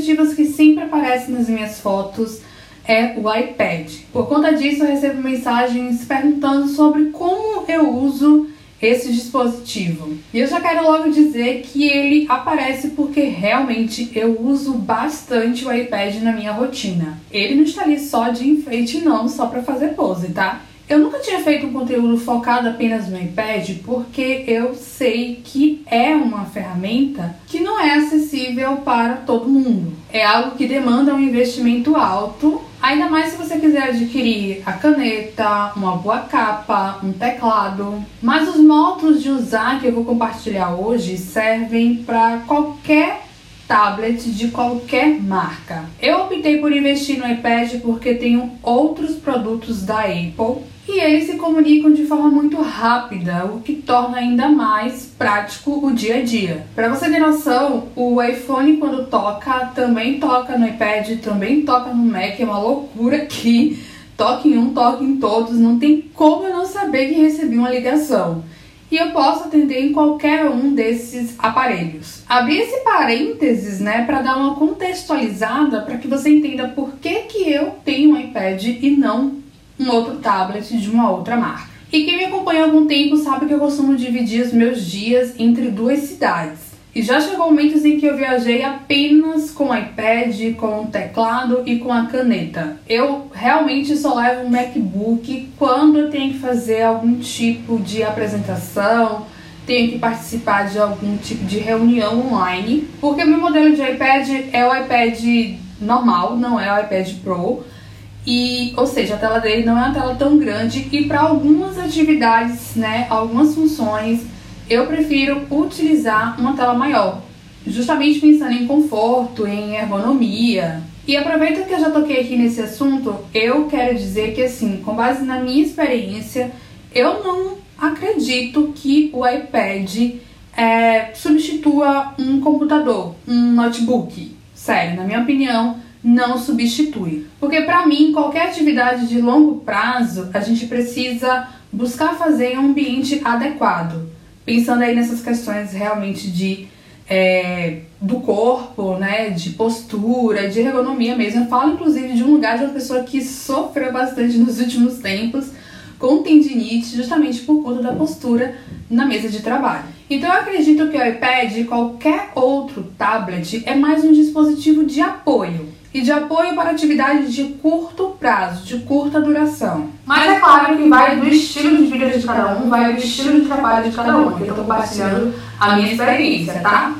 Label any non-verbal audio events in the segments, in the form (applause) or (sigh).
dispositivos que sempre aparecem nas minhas fotos é o iPad. Por conta disso, eu recebo mensagens perguntando sobre como eu uso esse dispositivo. E eu já quero logo dizer que ele aparece porque realmente eu uso bastante o iPad na minha rotina. Ele não está ali só de enfeite não, só para fazer pose, tá? Eu nunca tinha feito um conteúdo focado apenas no iPad porque eu sei que é uma ferramenta que não é acessível para todo mundo. É algo que demanda um investimento alto, ainda mais se você quiser adquirir a caneta, uma boa capa, um teclado. Mas os modos de usar que eu vou compartilhar hoje servem para qualquer tablet de qualquer marca. Eu optei por investir no iPad porque tenho outros produtos da Apple e eles se comunicam de forma muito rápida, o que torna ainda mais prático o dia a dia. Para você ter noção, o iPhone quando toca também toca no iPad, também toca no Mac, é uma loucura que toca em um, toca em todos, não tem como eu não saber que recebi uma ligação e eu posso atender em qualquer um desses aparelhos. Abri esse parênteses, né, para dar uma contextualizada para que você entenda por que, que eu tenho um iPad e não um outro tablet de uma outra marca. E quem me acompanha há algum tempo sabe que eu costumo dividir os meus dias entre duas cidades. E já chegou momentos em que eu viajei apenas com o iPad, com o teclado e com a caneta. Eu realmente só levo um MacBook quando eu tenho que fazer algum tipo de apresentação, tenho que participar de algum tipo de reunião online, porque meu modelo de iPad é o iPad normal, não é o iPad Pro. E, ou seja, a tela dele não é uma tela tão grande e para algumas atividades, né, algumas funções eu prefiro utilizar uma tela maior, justamente pensando em conforto, em ergonomia. E aproveita que eu já toquei aqui nesse assunto, eu quero dizer que assim, com base na minha experiência, eu não acredito que o iPad é, substitua um computador, um notebook. Sério, na minha opinião, não substitui. Porque para mim, qualquer atividade de longo prazo, a gente precisa buscar fazer em um ambiente adequado pensando aí nessas questões realmente de é, do corpo, né, de postura, de ergonomia mesmo. Eu falo inclusive de um lugar de uma pessoa que sofreu bastante (laughs) nos últimos tempos com tendinite, justamente por conta da postura na mesa de trabalho. Então eu acredito que o iPad e qualquer outro tablet é mais um dispositivo de apoio e de apoio para atividades de curto prazo, de curta duração. Mas é claro que vai do estilo de vida de cada um, vai do estilo de trabalho de cada um. Eu estou compartilhando a minha experiência, tá?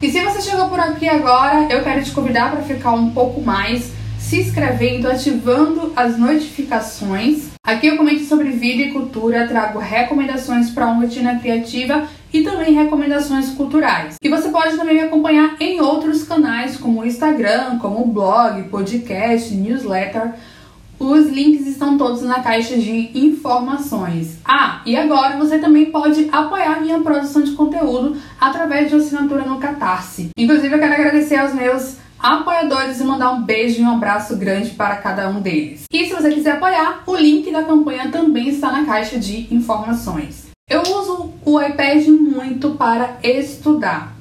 E se você chegou por aqui agora, eu quero te convidar para ficar um pouco mais se inscrevendo, ativando as notificações. Aqui eu comento sobre vida e cultura, trago recomendações para uma rotina criativa e também recomendações culturais. E você pode também me acompanhar em outros canais, como o Instagram, como o blog, podcast, newsletter. Os links estão todos na caixa de informações. Ah, e agora você também pode apoiar minha produção de conteúdo através de assinatura no Catarse. Inclusive, eu quero agradecer aos meus apoiadores e mandar um beijo e um abraço grande para cada um deles. E se você quiser apoiar, o link da campanha também está na caixa de informações. Eu uso o iPad muito para estudar.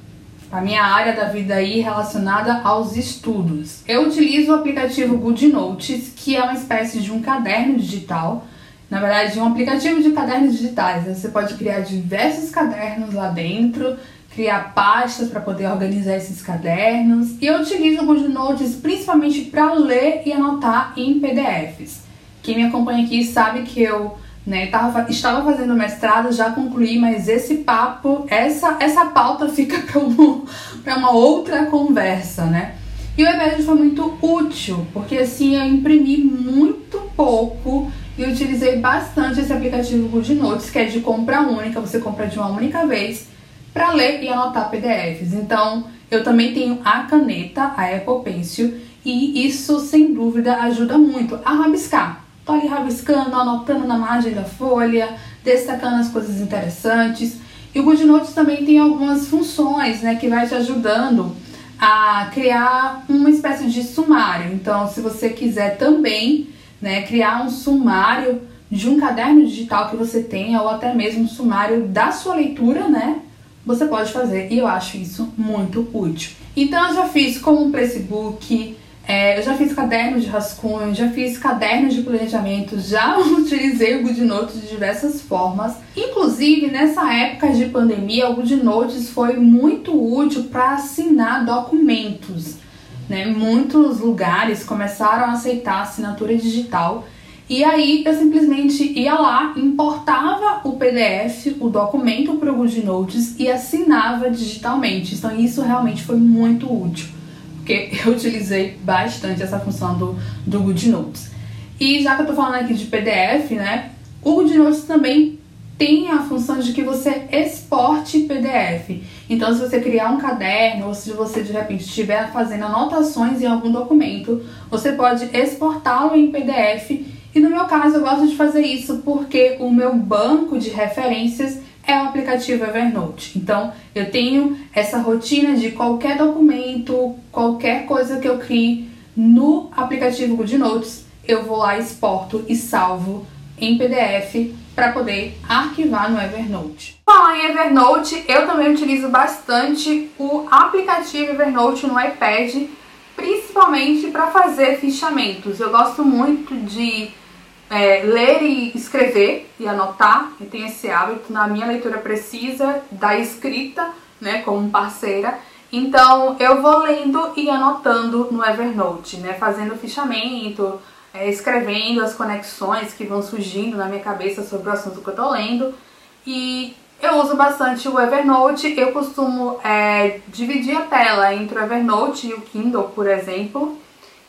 A minha área da vida aí relacionada aos estudos. Eu utilizo o aplicativo GoodNotes, que é uma espécie de um caderno digital. Na verdade, um aplicativo de cadernos digitais. Você pode criar diversos cadernos lá dentro criar pastas para poder organizar esses cadernos. E eu utilizo o GoodNotes principalmente para ler e anotar em PDFs. Quem me acompanha aqui sabe que eu né, tava, estava fazendo mestrado, já concluí, mas esse papo, essa, essa pauta (laughs) fica para uma outra conversa, né? E o iPad foi muito útil, porque assim eu imprimi muito pouco e utilizei bastante esse aplicativo GoodNotes, que é de compra única, você compra de uma única vez para ler e anotar PDFs. Então, eu também tenho a caneta, a Apple Pencil, e isso sem dúvida ajuda muito a rabiscar. Tô ali rabiscando, anotando na margem da folha, destacando as coisas interessantes. E o GoodNotes também tem algumas funções, né, que vai te ajudando a criar uma espécie de sumário. Então, se você quiser também, né, criar um sumário de um caderno digital que você tenha ou até mesmo um sumário da sua leitura, né? Você pode fazer e eu acho isso muito útil. Então eu já fiz como um Placebook, é, eu já fiz cadernos de rascunho, já fiz cadernos de planejamento, já (laughs) utilizei o GoodNotes de diversas formas. Inclusive, nessa época de pandemia, o GoodNotes foi muito útil para assinar documentos. Né? Muitos lugares começaram a aceitar assinatura digital e aí eu simplesmente ia lá, importava o PDF, o documento para o GoodNotes e assinava digitalmente. Então isso realmente foi muito útil porque (laughs) eu utilizei bastante essa função do, do GoodNotes. E já que eu tô falando aqui de PDF, né, o GoodNotes também tem a função de que você exporte PDF. Então, se você criar um caderno ou se você de repente estiver fazendo anotações em algum documento, você pode exportá-lo em PDF. E no meu caso, eu gosto de fazer isso porque o meu banco de referências é o aplicativo Evernote. Então, eu tenho essa rotina de qualquer documento, qualquer coisa que eu crie no aplicativo GoodNotes, eu vou lá, exporto e salvo em PDF para poder arquivar no Evernote. Falar em Evernote, eu também utilizo bastante o aplicativo Evernote no iPad, principalmente para fazer fichamentos. Eu gosto muito de é, ler e escrever e anotar, eu tenho esse hábito, na minha leitura precisa da escrita, né, como parceira, então eu vou lendo e anotando no Evernote, né, fazendo fichamento, é, escrevendo as conexões que vão surgindo na minha cabeça sobre o assunto que eu tô lendo, e eu uso bastante o Evernote, eu costumo é, dividir a tela entre o Evernote e o Kindle, por exemplo,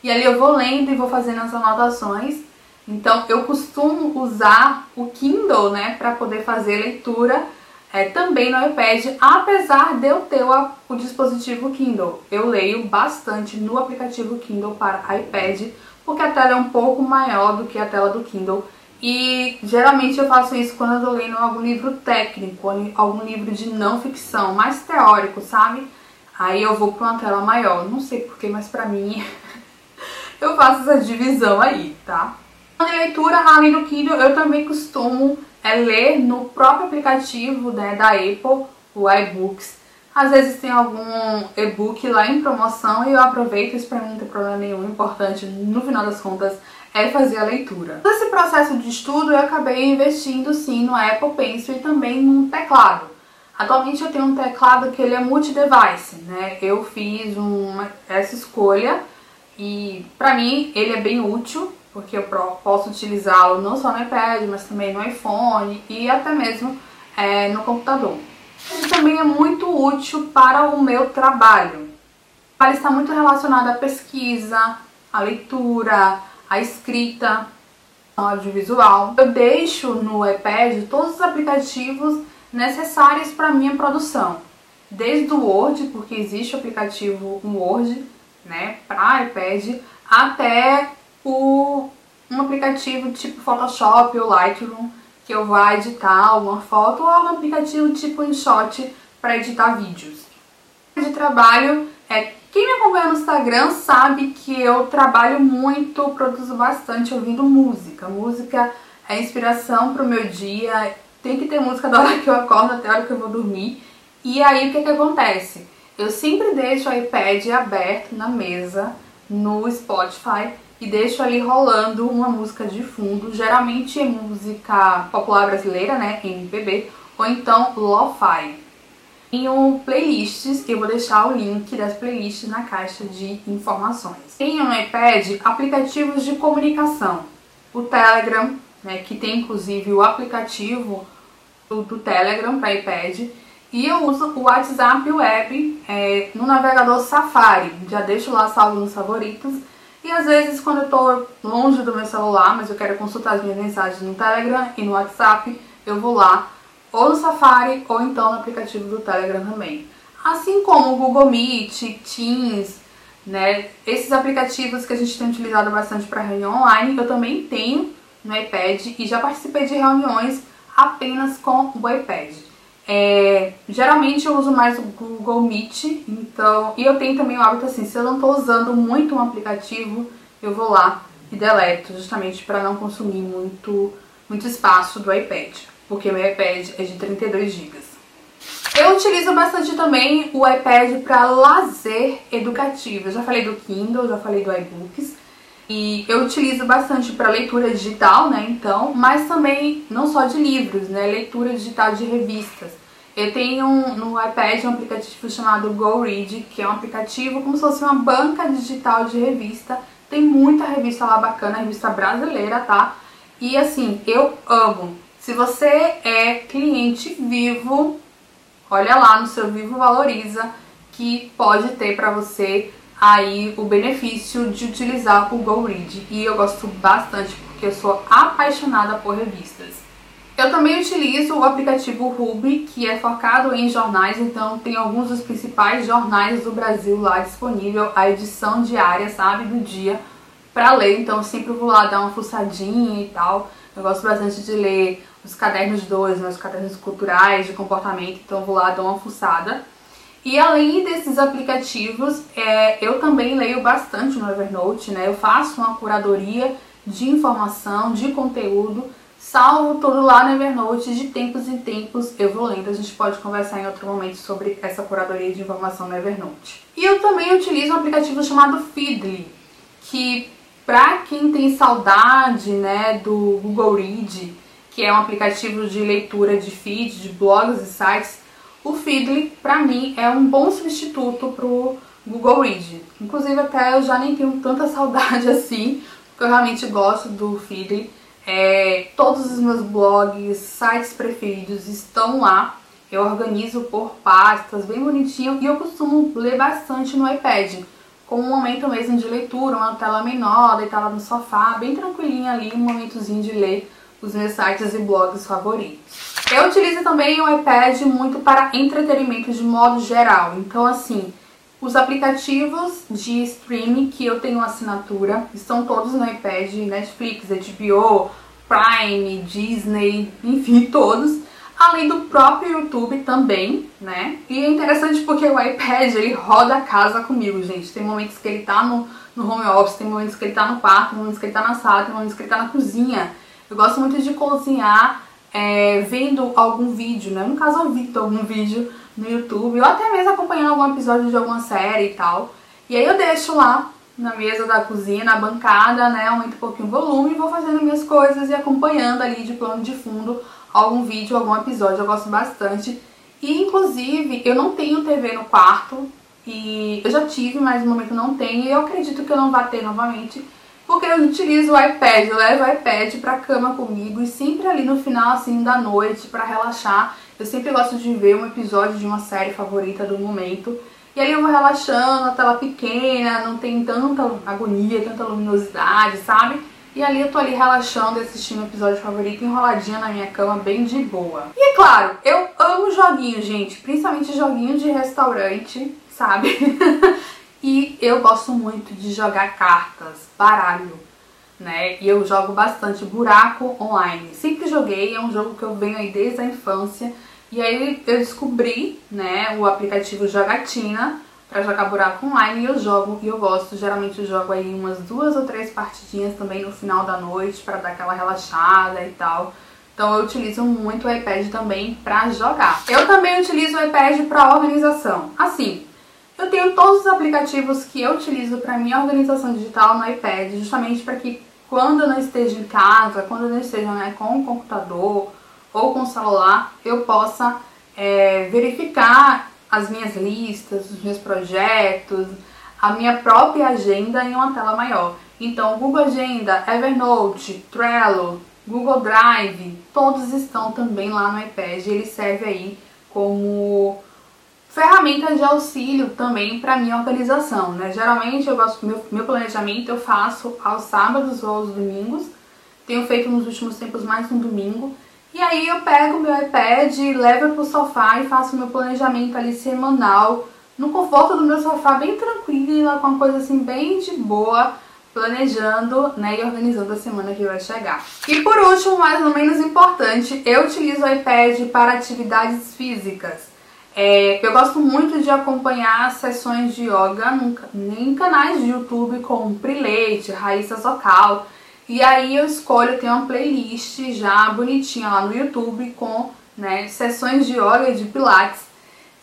e ali eu vou lendo e vou fazendo as anotações, então eu costumo usar o Kindle, né, para poder fazer leitura é, também no iPad, apesar de eu ter o, o, dispositivo Kindle. Eu leio bastante no aplicativo Kindle para iPad, porque a tela é um pouco maior do que a tela do Kindle. E geralmente eu faço isso quando eu tô lendo algum livro técnico, algum livro de não ficção, mais teórico, sabe? Aí eu vou para uma tela maior. Não sei porquê, mas pra mim (laughs) eu faço essa divisão aí, tá? De leitura, além do Kindle, eu também costumo é, ler no próprio aplicativo né, da Apple, o iBooks. Às vezes tem algum e-book lá em promoção e eu aproveito, isso pra mim não tem problema nenhum. Importante, no final das contas, é fazer a leitura. Nesse processo de estudo, eu acabei investindo sim no Apple Pencil e também num teclado. Atualmente eu tenho um teclado que ele é multi-device, né? Eu fiz uma, essa escolha e pra mim ele é bem útil porque eu posso utilizá-lo não só no iPad, mas também no iPhone e até mesmo é, no computador. Ele também é muito útil para o meu trabalho. Ele está muito relacionado à pesquisa, à leitura, à escrita, ao audiovisual. Eu deixo no iPad todos os aplicativos necessários para minha produção. Desde o Word, porque existe o aplicativo Word, né, para iPad, até o, um aplicativo tipo Photoshop ou Lightroom que eu vá editar alguma foto ou um aplicativo tipo InShot para editar vídeos. De trabalho, é, quem me acompanha no Instagram sabe que eu trabalho muito, produzo bastante ouvindo música. Música é inspiração para o meu dia, tem que ter música (laughs) da hora que eu acordo até a hora que eu vou dormir. E aí o que, que acontece? Eu sempre deixo o iPad aberto na mesa no Spotify e deixo ali rolando uma música de fundo, geralmente é música popular brasileira, né, MPB, ou então lo-fi. Tenho playlists, eu vou deixar o link das playlists na caixa de informações. Tenho no iPad aplicativos de comunicação, o Telegram, né, que tem inclusive o aplicativo do, do Telegram para iPad, e eu uso o WhatsApp Web é, no navegador Safari, já deixo lá salvo nos favoritos, e às vezes quando eu tô longe do meu celular, mas eu quero consultar as minhas mensagens no Telegram e no WhatsApp, eu vou lá ou no Safari ou então no aplicativo do Telegram também. Assim como o Google Meet, Teams, né? Esses aplicativos que a gente tem utilizado bastante para reunião online, eu também tenho no iPad e já participei de reuniões apenas com o iPad. É, geralmente eu uso mais o Google Meet, então, e eu tenho também o hábito assim, se eu não estou usando muito um aplicativo, eu vou lá e deleto, justamente para não consumir muito muito espaço do iPad, porque meu iPad é de 32 GB. Eu utilizo bastante também o iPad para lazer educativo. Eu já falei do Kindle, já falei do iBooks. E eu utilizo bastante para leitura digital, né, então, mas também não só de livros, né, leitura digital de revistas. Eu tenho no iPad um aplicativo chamado GoRead, que é um aplicativo como se fosse uma banca digital de revista. Tem muita revista lá bacana, revista brasileira, tá? E assim, eu amo. Se você é cliente vivo, olha lá no seu Vivo Valoriza que pode ter para você aí o benefício de utilizar o GoRead. E eu gosto bastante porque eu sou apaixonada por revistas. Eu também utilizo o aplicativo Ruby, que é focado em jornais, então tem alguns dos principais jornais do Brasil lá disponível, a edição diária, sabe, do dia, para ler. Então sempre vou lá dar uma fuçadinha e tal. Eu gosto bastante de ler os cadernos 2, né, os cadernos culturais de comportamento, então vou lá dar uma fuçada. E além desses aplicativos, é, eu também leio bastante no Evernote, né? Eu faço uma curadoria de informação, de conteúdo, salvo tudo lá no Evernote, de tempos em tempos eu vou lendo. A gente pode conversar em outro momento sobre essa curadoria de informação no Evernote. E eu também utilizo um aplicativo chamado Feedly, que para quem tem saudade, né, do Google Read, que é um aplicativo de leitura de feed, de blogs e sites, o Feedly, para mim, é um bom substituto pro Google Read. Inclusive, até eu já nem tenho tanta (laughs) saudade assim, porque eu realmente gosto do Feedly. É, todos os meus blogs, sites preferidos estão lá. Eu organizo por pastas, bem bonitinho, e eu costumo ler bastante no iPad, com um momento mesmo de leitura, uma tela menor, deitada no sofá, bem tranquilinha ali, um momentozinho de ler os meus sites e blogs favoritos. Eu utilizo também o iPad muito para entretenimento de modo geral. Então, assim, os aplicativos de streaming que eu tenho assinatura estão todos no iPad, Netflix, HBO, Prime, Disney, enfim, (laughs) todos. Além do próprio YouTube também, né? E é interessante porque o iPad, ele roda a casa comigo, gente. Tem momentos que ele tá no, no home office, tem momentos que ele tá no quarto, tem momentos que ele tá na sala, tem momentos que ele tá na cozinha. Eu gosto muito de cozinhar é, vendo algum vídeo, né? No caso, ouvindo algum vídeo no YouTube, ou até mesmo acompanhando algum episódio de alguma série e tal. E aí eu deixo lá na mesa da cozinha, na bancada, né? Aumento um pouquinho o volume e vou fazendo minhas coisas e acompanhando ali de plano de fundo algum vídeo, algum episódio. Eu gosto bastante. E inclusive eu não tenho TV no quarto. E eu já tive, mas no momento não tenho. E eu acredito que eu não vá ter novamente porque eu utilizo o iPad, eu levo o iPad pra cama comigo e sempre ali no final assim da noite para relaxar, eu sempre gosto de ver um episódio de uma série favorita do momento. E aí eu vou relaxando, a tela pequena, não tem tanta agonia, tanta luminosidade, sabe? E ali eu tô ali relaxando assistindo o episódio favorito enroladinha na minha cama, bem de boa. E é claro, eu amo joguinhos, gente, principalmente joguinhos de restaurante, sabe? (laughs) E eu gosto muito de jogar cartas, baralho, né? E eu jogo bastante buraco online. Sempre joguei, é um jogo que eu venho aí desde a infância. E aí eu descobri, né, o aplicativo Jogatina para jogar buraco online e eu jogo e eu gosto. Geralmente eu jogo aí umas duas ou três partidinhas também no final da noite para dar aquela relaxada e tal. Então eu utilizo muito o iPad também para jogar. Eu também utilizo o iPad para organização. Assim, eu tenho todos os aplicativos que eu utilizo para minha organização digital no iPad, justamente para que quando eu não esteja em casa, quando eu não esteja né, com o computador ou com o celular, eu possa é, verificar as minhas listas, os meus projetos, a minha própria agenda em uma tela maior. Então, Google Agenda, Evernote, Trello, Google Drive, todos estão também lá no iPad. Ele serve aí como ferramentas de auxílio também para minha organização, né? Geralmente eu gosto meu, meu planejamento eu faço aos sábados ou aos domingos. Tenho feito nos últimos tempos mais no domingo. E aí eu pego meu iPad, levo para o sofá e faço meu planejamento ali semanal, no conforto do meu sofá, bem tranquila, com uma coisa assim bem de boa, planejando né, e organizando a semana que vai chegar. E por último, mais ou menos importante, eu utilizo o iPad para atividades físicas. É, eu gosto muito de acompanhar sessões de yoga em canais de YouTube como Prileite, Raíssa Zocal. E aí eu escolho, tem uma playlist já bonitinha lá no YouTube com né, sessões de yoga e de pilates.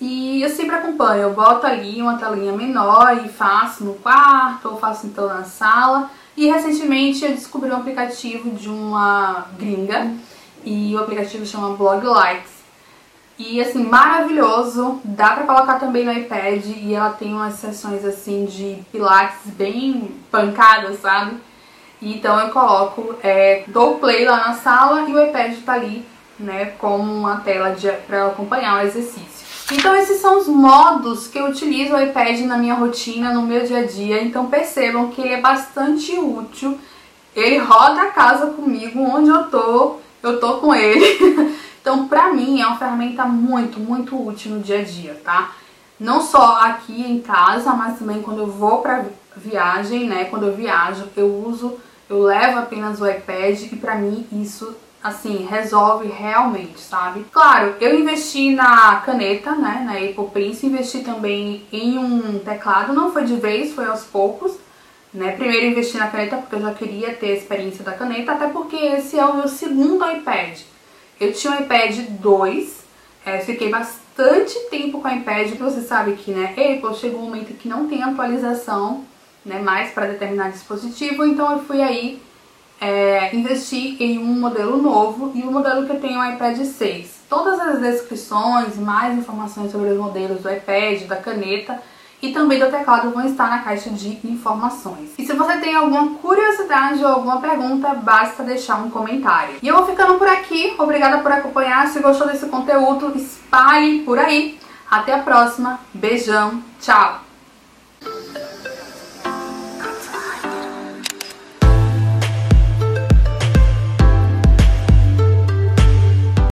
E eu sempre acompanho, eu boto ali uma telinha menor e faço no quarto ou faço então na sala. E recentemente eu descobri um aplicativo de uma gringa e o aplicativo chama Blog Likes. E assim, maravilhoso, dá pra colocar também no iPad e ela tem umas sessões assim de pilates bem pancadas, sabe? Então eu coloco, é, dou play lá na sala e o iPad tá ali, né, como uma tela pra acompanhar o exercício. Então esses são os modos que eu utilizo o iPad na minha rotina, no meu dia a dia. Então percebam que ele é bastante útil. Ele roda a casa comigo, onde eu tô, eu tô com ele. (laughs) então pra mim é uma ferramenta muito, muito útil no dia a dia, tá? Não só aqui em casa, mas também quando eu vou pra viagem, né? Quando eu viajo, eu uso, eu levo apenas o iPad e pra mim isso assim, resolve realmente, sabe? Claro, eu investi na caneta, né, na Apple Prince, investi também em um teclado, não foi de vez, foi aos poucos, né? Primeiro investi na caneta porque eu já queria ter a experiência da caneta, até porque esse é o meu segundo iPad. Eu tinha um iPad 2, é, fiquei bastante tempo com o iPad, que você sabe que, né, Apple chegou um momento que não tem atualização, né, mais para determinado dispositivo, então eu fui aí é, investir em um modelo novo e o modelo que eu tenho é o iPad 6. Todas as descrições, mais informações sobre os modelos do iPad, da caneta e também do teclado vão estar na caixa de informações. E se você tem alguma curiosidade ou alguma pergunta, basta deixar um comentário. E eu vou ficando por aqui, obrigada por acompanhar, se gostou desse conteúdo, espalhe por aí. Até a próxima, beijão, tchau!